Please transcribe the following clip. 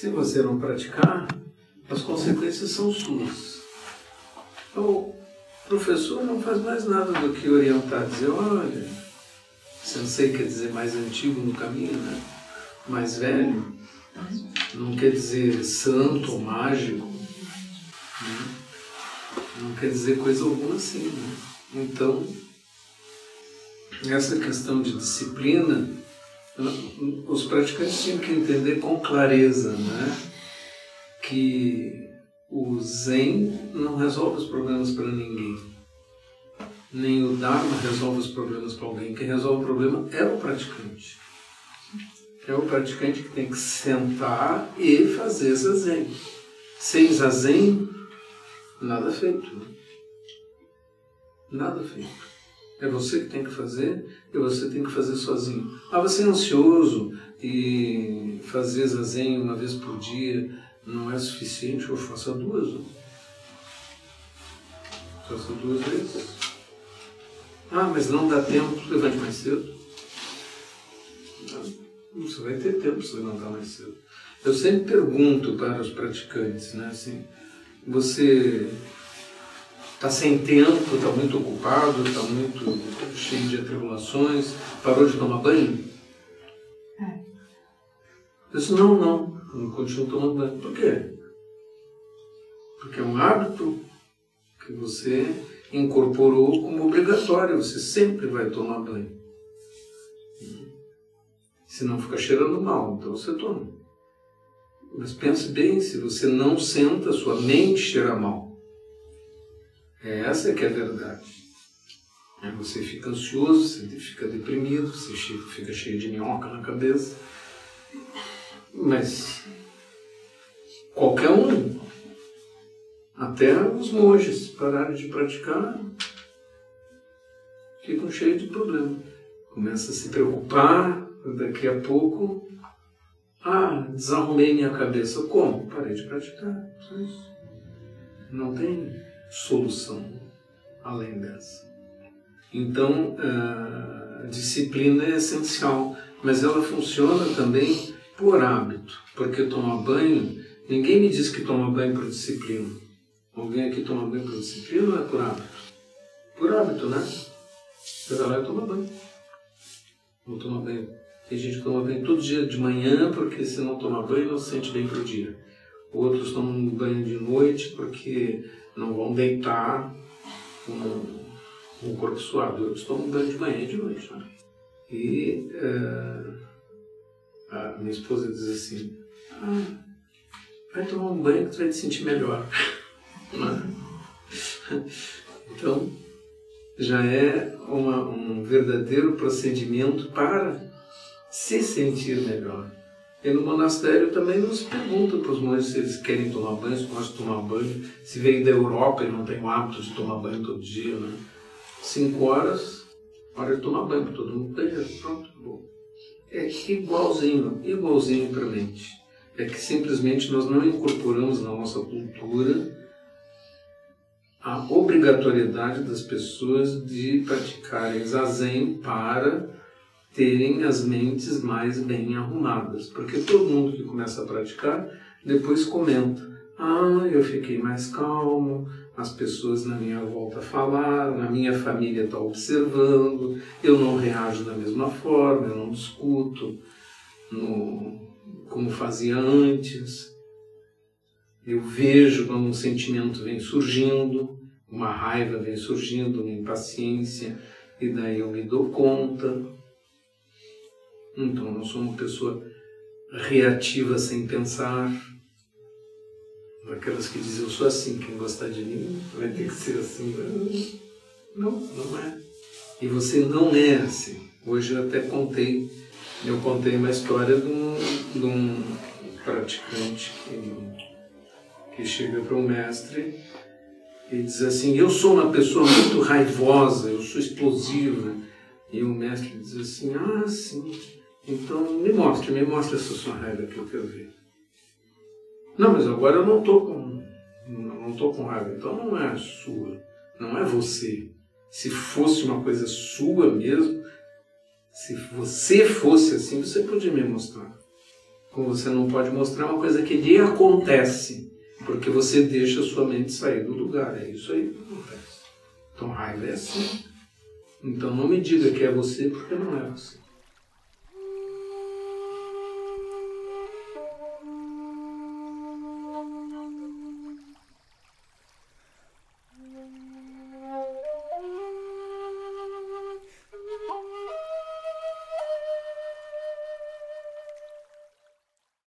Se você não praticar, as consequências são suas. Então, o professor não faz mais nada do que orientar, dizer, olha, sensei quer dizer mais antigo no caminho, né? mais velho, não quer dizer santo ou mágico, né? não quer dizer coisa alguma assim. Né? Então, essa questão de disciplina, os praticantes tinham que entender com clareza né? que o Zen não resolve os problemas para ninguém. Nem o Dharma resolve os problemas para alguém. Quem resolve o problema é o praticante. É o praticante que tem que sentar e fazer zazen. Sem zazen, nada feito. Né? Nada feito. É você que tem que fazer e você tem que fazer sozinho. Ah, você é ansioso e fazer zazen uma vez por dia não é suficiente, eu faço duas. Né? Faço duas vezes. Ah, mas não dá tempo, levante mais cedo. Não, você vai ter tempo se levantar mais cedo. Eu sempre pergunto para os praticantes, né, assim, você está sem tempo, está muito ocupado, está muito cheio de atribulações, parou de tomar banho? É. Eu disse, não, não, eu continuo tomando banho. Por quê? Porque é um hábito que você incorporou como obrigatório, você sempre vai tomar banho. Se não fica cheirando mal, então você toma. Mas pense bem, se você não senta, sua mente cheira mal. É essa que é a verdade. É, você fica ansioso, você fica deprimido, você fica cheio de minhoca na cabeça. Mas qualquer um, até os monges pararam de praticar, ficam cheios de problema. Começa a se preocupar, daqui a pouco, ah, desarrumei minha cabeça. Como? Parei de praticar. Não tem solução além dessa. Então, a disciplina é essencial, mas ela funciona também por hábito, porque tomar banho, ninguém me diz que toma banho por disciplina. Alguém aqui toma banho por disciplina ou é por hábito? Por hábito, né? Você vai lá e toma banho. Vou tomar banho. Tem gente que toma banho todo dia de manhã, porque se não tomar banho não se sente bem pro dia. Outros tomam banho de noite porque não vão deitar com, o corpo suado. Eu estou banho de manhã de noite. Né? E uh, a minha esposa diz assim: ah, vai tomar um banho que tu vai te sentir melhor. Né? então, já é uma, um verdadeiro procedimento para se sentir melhor. E no monastério também nos perguntam para os monges se eles querem tomar banho, se gostam de tomar banho, se veio da Europa e não tem o hábito de tomar banho todo dia, né? Cinco horas, hora de tomar banho, todo mundo banheiro, pronto, bom. É igualzinho, igualzinho para a mente. É que simplesmente nós não incorporamos na nossa cultura a obrigatoriedade das pessoas de praticarem zazen para terem as mentes mais bem arrumadas. Porque todo mundo que começa a praticar depois comenta: Ah, eu fiquei mais calmo, as pessoas na minha volta falaram, a minha família está observando, eu não reajo da mesma forma, eu não discuto no, como fazia antes. Eu vejo quando um sentimento vem surgindo, uma raiva vem surgindo, uma impaciência, e daí eu me dou conta. Então, não sou uma pessoa reativa sem pensar. Aquelas que dizem, eu sou assim, quem gostar de mim vai ter que ser assim. Não, não é. E você não é assim. Hoje eu até contei, eu contei uma história de um, de um praticante que, que chega para o mestre e diz assim, eu sou uma pessoa muito raivosa, eu sou explosiva. E o mestre diz assim, ah, sim, então, me mostre, me mostre essa sua raiva que eu quero ver. Não, mas agora eu não estou com, não estou com raiva. Então não é sua, não é você. Se fosse uma coisa sua mesmo, se você fosse assim, você podia me mostrar. Como você não pode mostrar uma coisa que lhe acontece, porque você deixa a sua mente sair do lugar. É isso aí que acontece. Então raiva é assim. Então não me diga que é você, porque não é você.